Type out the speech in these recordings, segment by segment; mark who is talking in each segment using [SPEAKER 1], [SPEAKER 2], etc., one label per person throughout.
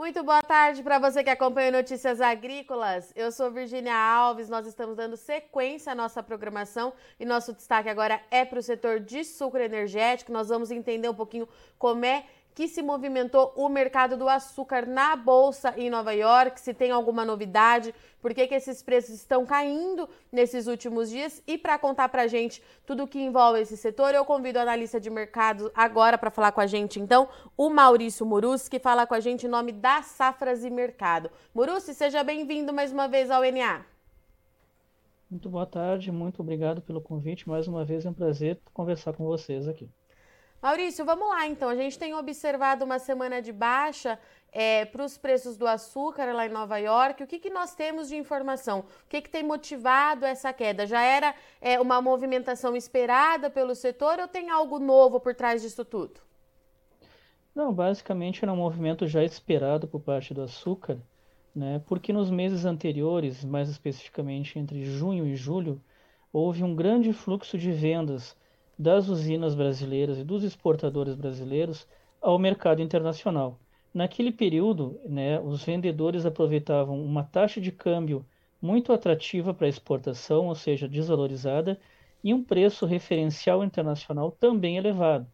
[SPEAKER 1] Muito boa tarde para você que acompanha Notícias Agrícolas. Eu sou Virginia Alves, nós estamos dando sequência à nossa programação e nosso destaque agora é para o setor de sucro energético. Nós vamos entender um pouquinho como é que se movimentou o mercado do açúcar na bolsa em Nova York, se tem alguma novidade, por que, que esses preços estão caindo nesses últimos dias. E para contar para a gente tudo o que envolve esse setor, eu convido o analista de mercado agora para falar com a gente, então, o Maurício Murus, que fala com a gente em nome da Safras e Mercado. Murussi, seja bem-vindo mais uma vez ao NA.
[SPEAKER 2] Muito boa tarde, muito obrigado pelo convite. Mais uma vez é um prazer conversar com vocês aqui.
[SPEAKER 1] Maurício, vamos lá então. A gente tem observado uma semana de baixa é, para os preços do açúcar lá em Nova York. O que, que nós temos de informação? O que, que tem motivado essa queda? Já era é, uma movimentação esperada pelo setor ou tem algo novo por trás disso tudo?
[SPEAKER 2] Não, basicamente era um movimento já esperado por parte do açúcar, né? Porque nos meses anteriores, mais especificamente entre junho e julho, houve um grande fluxo de vendas das usinas brasileiras e dos exportadores brasileiros ao mercado internacional. Naquele período, né, os vendedores aproveitavam uma taxa de câmbio muito atrativa para exportação, ou seja, desvalorizada, e um preço referencial internacional também elevado.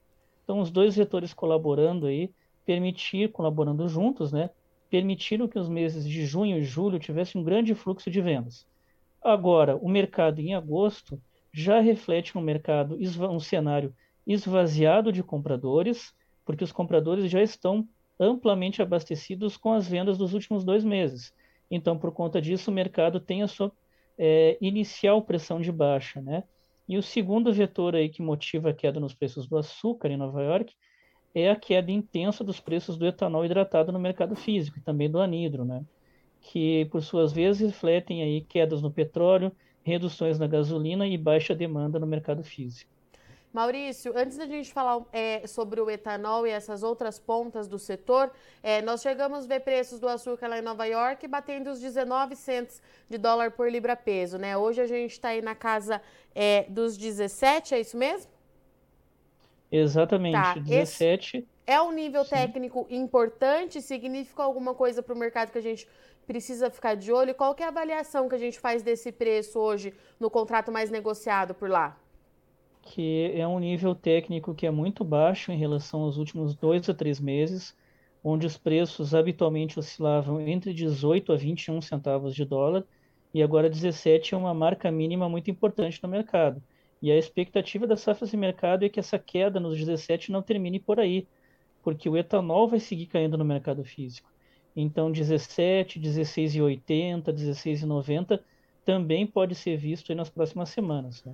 [SPEAKER 2] Então, os dois vetores colaborando aí, permitir, colaborando juntos, né, permitiram que os meses de junho e julho tivessem um grande fluxo de vendas. Agora, o mercado em agosto já reflete um mercado, um cenário esvaziado de compradores, porque os compradores já estão amplamente abastecidos com as vendas dos últimos dois meses. Então, por conta disso, o mercado tem a sua é, inicial pressão de baixa, né? E o segundo vetor aí que motiva a queda nos preços do açúcar em Nova York é a queda intensa dos preços do etanol hidratado no mercado físico e também do anidro, né? Que por suas vezes refletem aí quedas no petróleo, reduções na gasolina e baixa demanda no mercado físico.
[SPEAKER 1] Maurício, antes da gente falar é, sobre o etanol e essas outras pontas do setor, é, nós chegamos a ver preços do açúcar lá em Nova York batendo os 19 centos de dólar por libra-peso, né? Hoje a gente está aí na casa é, dos 17, é isso mesmo?
[SPEAKER 2] Exatamente, tá. 17. Esse
[SPEAKER 1] é um nível Sim. técnico importante? Significa alguma coisa para o mercado que a gente precisa ficar de olho? Qual que é a avaliação que a gente faz desse preço hoje no contrato mais negociado por lá?
[SPEAKER 2] Que é um nível técnico que é muito baixo em relação aos últimos dois a três meses, onde os preços habitualmente oscilavam entre 18 a 21 centavos de dólar, e agora 17 é uma marca mínima muito importante no mercado. E a expectativa da safra de mercado é que essa queda nos 17 não termine por aí, porque o etanol vai seguir caindo no mercado físico. Então, 17, 16,80, 16,90 também pode ser visto nas próximas semanas. Né?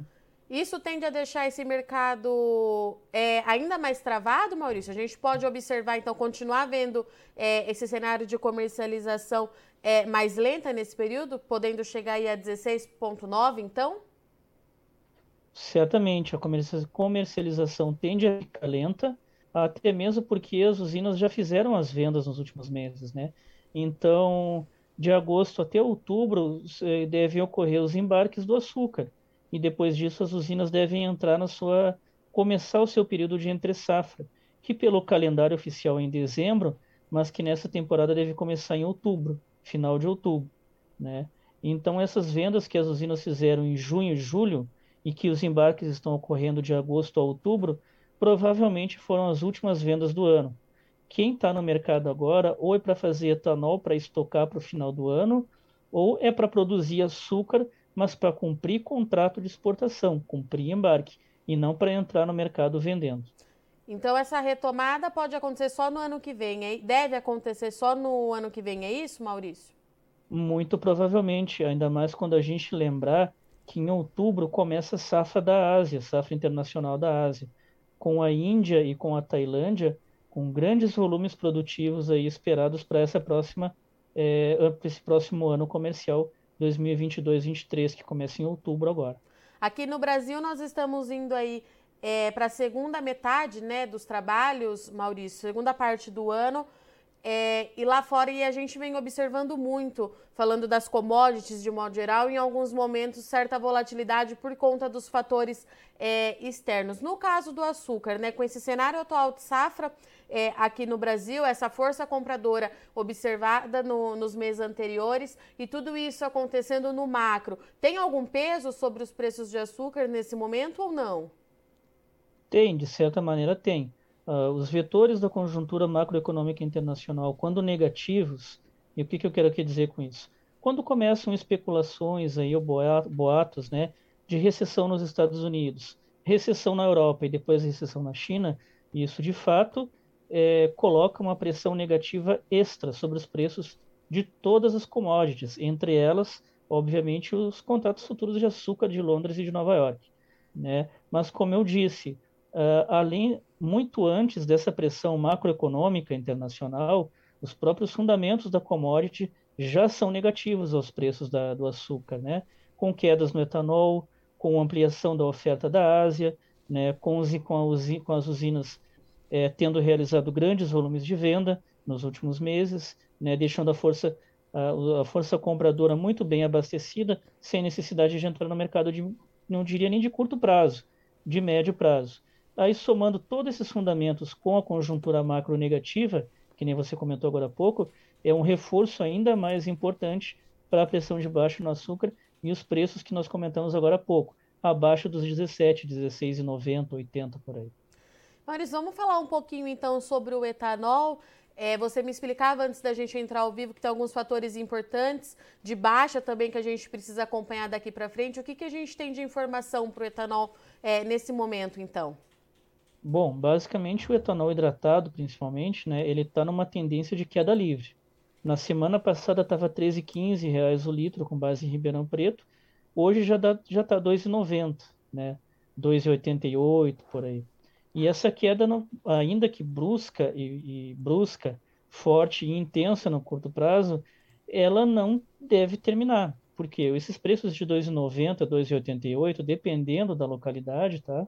[SPEAKER 1] Isso tende a deixar esse mercado é, ainda mais travado, Maurício? A gente pode observar, então, continuar vendo é, esse cenário de comercialização é, mais lenta nesse período, podendo chegar aí a 16,9, então?
[SPEAKER 2] Certamente, a comercialização tende a ficar lenta, até mesmo porque as usinas já fizeram as vendas nos últimos meses, né? Então, de agosto até outubro eh, devem ocorrer os embarques do açúcar e depois disso as usinas devem entrar na sua começar o seu período de entre safra, que pelo calendário oficial é em dezembro, mas que nessa temporada deve começar em outubro, final de outubro, né? Então essas vendas que as usinas fizeram em junho e julho e que os embarques estão ocorrendo de agosto a outubro provavelmente foram as últimas vendas do ano. Quem está no mercado agora ou é para fazer etanol para estocar para o final do ano, ou é para produzir açúcar, mas para cumprir contrato de exportação, cumprir embarque, e não para entrar no mercado vendendo.
[SPEAKER 1] Então essa retomada pode acontecer só no ano que vem, deve acontecer só no ano que vem, é isso, Maurício?
[SPEAKER 2] Muito provavelmente, ainda mais quando a gente lembrar que em outubro começa a safra da Ásia, safra internacional da Ásia com a Índia e com a Tailândia, com grandes volumes produtivos aí esperados para essa próxima, é, esse próximo ano comercial 2022-23, que começa em outubro agora.
[SPEAKER 1] Aqui no Brasil nós estamos indo aí é, para a segunda metade né, dos trabalhos, Maurício, segunda parte do ano. É, e lá fora, e a gente vem observando muito, falando das commodities de modo geral, em alguns momentos, certa volatilidade por conta dos fatores é, externos. No caso do açúcar, né, com esse cenário atual de safra é, aqui no Brasil, essa força compradora observada no, nos meses anteriores e tudo isso acontecendo no macro, tem algum peso sobre os preços de açúcar nesse momento ou não?
[SPEAKER 2] Tem, de certa maneira tem. Uh, os vetores da conjuntura macroeconômica internacional, quando negativos, e o que, que eu quero aqui dizer com isso? Quando começam especulações aí, ou boatos, né, de recessão nos Estados Unidos, recessão na Europa e depois recessão na China, isso de fato é, coloca uma pressão negativa extra sobre os preços de todas as commodities, entre elas, obviamente, os contratos futuros de açúcar de Londres e de Nova York. Né? Mas, como eu disse, uh, além muito antes dessa pressão macroeconômica internacional, os próprios fundamentos da commodity já são negativos aos preços da, do açúcar, né? com quedas no etanol, com ampliação da oferta da Ásia, né? com, os, com, a, com as usinas é, tendo realizado grandes volumes de venda nos últimos meses, né? deixando a força, a, a força compradora muito bem abastecida, sem necessidade de entrar no mercado de, não diria nem de curto prazo, de médio prazo. Aí, somando todos esses fundamentos com a conjuntura macro negativa, que nem você comentou agora há pouco, é um reforço ainda mais importante para a pressão de baixo no açúcar e os preços que nós comentamos agora há pouco, abaixo dos 17, 16,90, 80 por aí.
[SPEAKER 1] Maurício, vamos falar um pouquinho então sobre o etanol. É, você me explicava antes da gente entrar ao vivo que tem alguns fatores importantes de baixa também que a gente precisa acompanhar daqui para frente. O que, que a gente tem de informação para o etanol é, nesse momento, então?
[SPEAKER 2] Bom, basicamente o etanol hidratado, principalmente, né, ele está numa tendência de queda livre. Na semana passada estava 13,15 reais o litro com base em Ribeirão Preto. Hoje já está já tá R$ 2,90, né? 2,88 por aí. E essa queda, não, ainda que brusca e, e brusca, forte e intensa no curto prazo, ela não deve terminar, porque esses preços de 2,90, 2,88, dependendo da localidade, tá?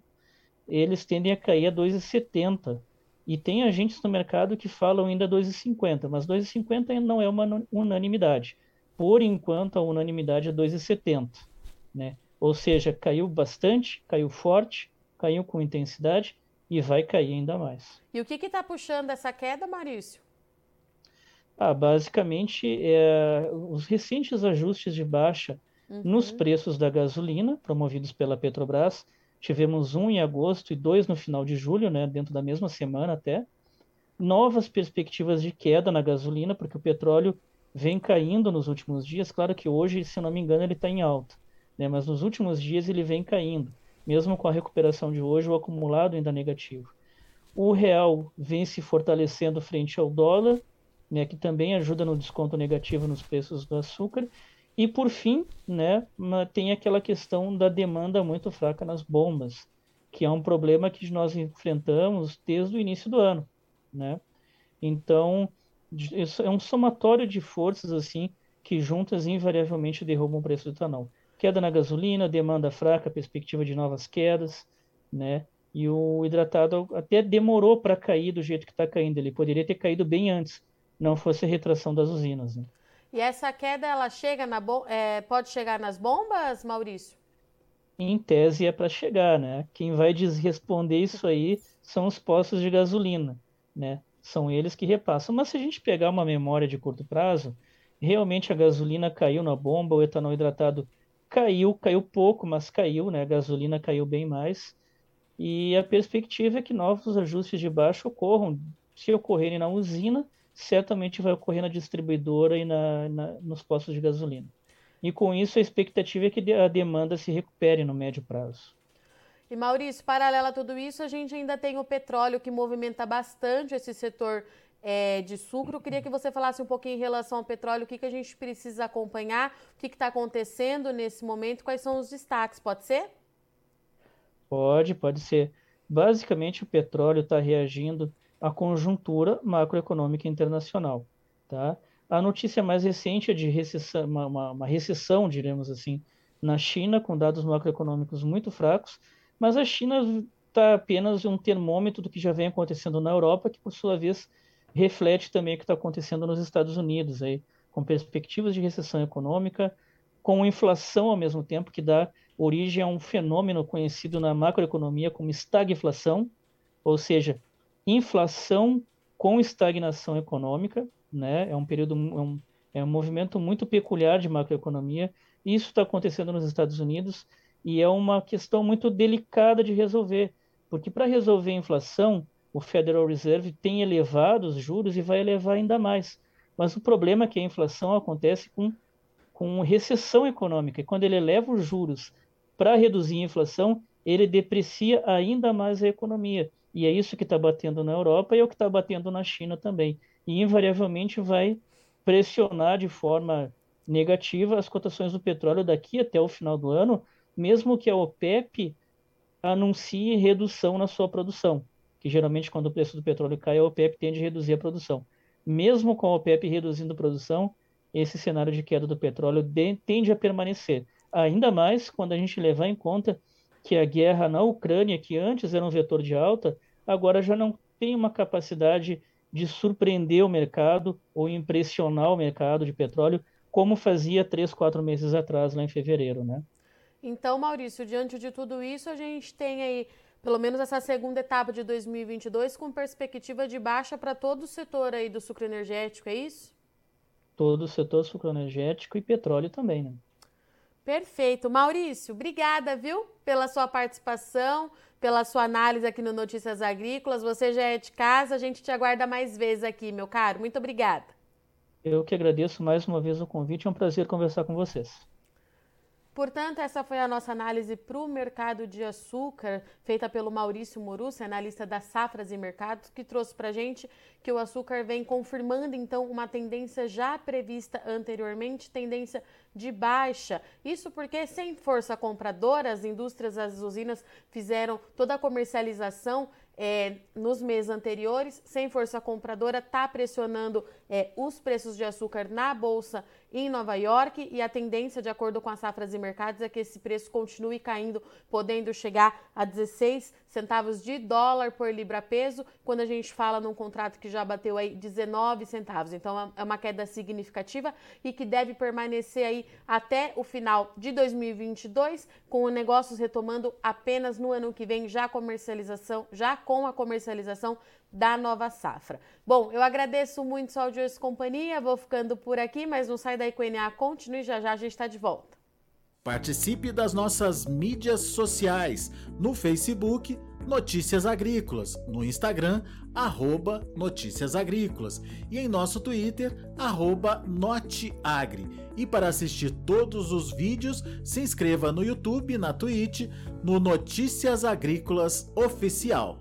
[SPEAKER 2] Eles tendem a cair a 2,70. E tem agentes no mercado que falam ainda 2,50, mas 2,50 não é uma unanimidade. Por enquanto, a unanimidade é 2,70. Né? Ou seja, caiu bastante, caiu forte, caiu com intensidade e vai cair ainda mais.
[SPEAKER 1] E o que está puxando essa queda, Maurício?
[SPEAKER 2] Ah, basicamente, é, os recentes ajustes de baixa uhum. nos preços da gasolina, promovidos pela Petrobras, Tivemos um em agosto e dois no final de julho, né, dentro da mesma semana até. Novas perspectivas de queda na gasolina, porque o petróleo vem caindo nos últimos dias. Claro que hoje, se não me engano, ele está em alta, né, mas nos últimos dias ele vem caindo. Mesmo com a recuperação de hoje, o acumulado ainda negativo. O real vem se fortalecendo frente ao dólar, né, que também ajuda no desconto negativo nos preços do açúcar. E por fim, né, tem aquela questão da demanda muito fraca nas bombas, que é um problema que nós enfrentamos desde o início do ano, né? Então, isso é um somatório de forças assim que juntas invariavelmente derrubam o preço do etanol. Queda na gasolina, demanda fraca, perspectiva de novas quedas, né? E o hidratado até demorou para cair do jeito que está caindo. Ele poderia ter caído bem antes, não fosse a retração das usinas. Né?
[SPEAKER 1] E essa queda, ela chega na é, pode chegar nas bombas, Maurício?
[SPEAKER 2] Em tese é para chegar, né? Quem vai responder isso aí são os postos de gasolina, né? São eles que repassam. Mas se a gente pegar uma memória de curto prazo, realmente a gasolina caiu na bomba, o etanol hidratado caiu, caiu pouco, mas caiu, né? A gasolina caiu bem mais. E a perspectiva é que novos ajustes de baixo ocorram. Se ocorrerem na usina, certamente vai ocorrer na distribuidora e na, na, nos postos de gasolina. E com isso, a expectativa é que a demanda se recupere no médio prazo.
[SPEAKER 1] E Maurício, paralelo a tudo isso, a gente ainda tem o petróleo que movimenta bastante esse setor é, de sucro. Eu queria que você falasse um pouquinho em relação ao petróleo, o que, que a gente precisa acompanhar, o que está acontecendo nesse momento, quais são os destaques, pode ser?
[SPEAKER 2] Pode, pode ser. Basicamente, o petróleo está reagindo a conjuntura macroeconômica internacional. Tá? A notícia mais recente é de recessão, uma, uma, uma recessão, diremos assim, na China, com dados macroeconômicos muito fracos, mas a China está apenas um termômetro do que já vem acontecendo na Europa, que por sua vez reflete também o que está acontecendo nos Estados Unidos, aí, com perspectivas de recessão econômica, com inflação ao mesmo tempo, que dá origem a um fenômeno conhecido na macroeconomia como estagflação, ou seja, inflação com estagnação econômica, né? É um período, é um, é um movimento muito peculiar de macroeconomia. Isso está acontecendo nos Estados Unidos e é uma questão muito delicada de resolver, porque para resolver a inflação, o Federal Reserve tem elevado os juros e vai elevar ainda mais. Mas o problema é que a inflação acontece com, com recessão econômica, e quando ele eleva os juros para reduzir a inflação, ele deprecia ainda mais a economia. E é isso que está batendo na Europa e é o que está batendo na China também. E invariavelmente vai pressionar de forma negativa as cotações do petróleo daqui até o final do ano, mesmo que a OPEP anuncie redução na sua produção, que geralmente quando o preço do petróleo cai, a OPEP tende a reduzir a produção. Mesmo com a OPEP reduzindo a produção, esse cenário de queda do petróleo tende a permanecer. Ainda mais quando a gente levar em conta que a guerra na Ucrânia, que antes era um vetor de alta, agora já não tem uma capacidade de surpreender o mercado ou impressionar o mercado de petróleo, como fazia três, quatro meses atrás, lá em fevereiro, né?
[SPEAKER 1] Então, Maurício, diante de tudo isso, a gente tem aí pelo menos essa segunda etapa de 2022 com perspectiva de baixa para todo o setor aí do sucro energético, é isso?
[SPEAKER 2] Todo o setor sucro energético e petróleo também, né?
[SPEAKER 1] Perfeito. Maurício, obrigada, viu, pela sua participação, pela sua análise aqui no Notícias Agrícolas. Você já é de casa, a gente te aguarda mais vezes aqui, meu caro. Muito obrigada.
[SPEAKER 2] Eu que agradeço mais uma vez o convite, é um prazer conversar com vocês.
[SPEAKER 1] Portanto, essa foi a nossa análise para o mercado de açúcar, feita pelo Maurício Morussi, analista das safras e mercados, que trouxe para a gente que o açúcar vem confirmando então uma tendência já prevista anteriormente, tendência de baixa. Isso porque, sem força compradora, as indústrias, as usinas fizeram toda a comercialização é, nos meses anteriores, sem força compradora, está pressionando é, os preços de açúcar na bolsa em Nova York e a tendência, de acordo com as safras e mercados, é que esse preço continue caindo, podendo chegar a 16 centavos de dólar por libra peso, quando a gente fala num contrato que já bateu aí 19 centavos. Então é uma queda significativa e que deve permanecer aí até o final de 2022, com negócios retomando apenas no ano que vem, já comercialização, já com a comercialização da nova safra. Bom, eu agradeço muito sua audiência e companhia, vou ficando por aqui, mas não sai daí com o NA, continue, já já a gente está de volta.
[SPEAKER 3] Participe das nossas mídias sociais, no Facebook Notícias Agrícolas, no Instagram, arroba Notícias Agrícolas e em nosso Twitter, arroba Noteagri. E para assistir todos os vídeos, se inscreva no YouTube, na Twitch, no Notícias Agrícolas Oficial.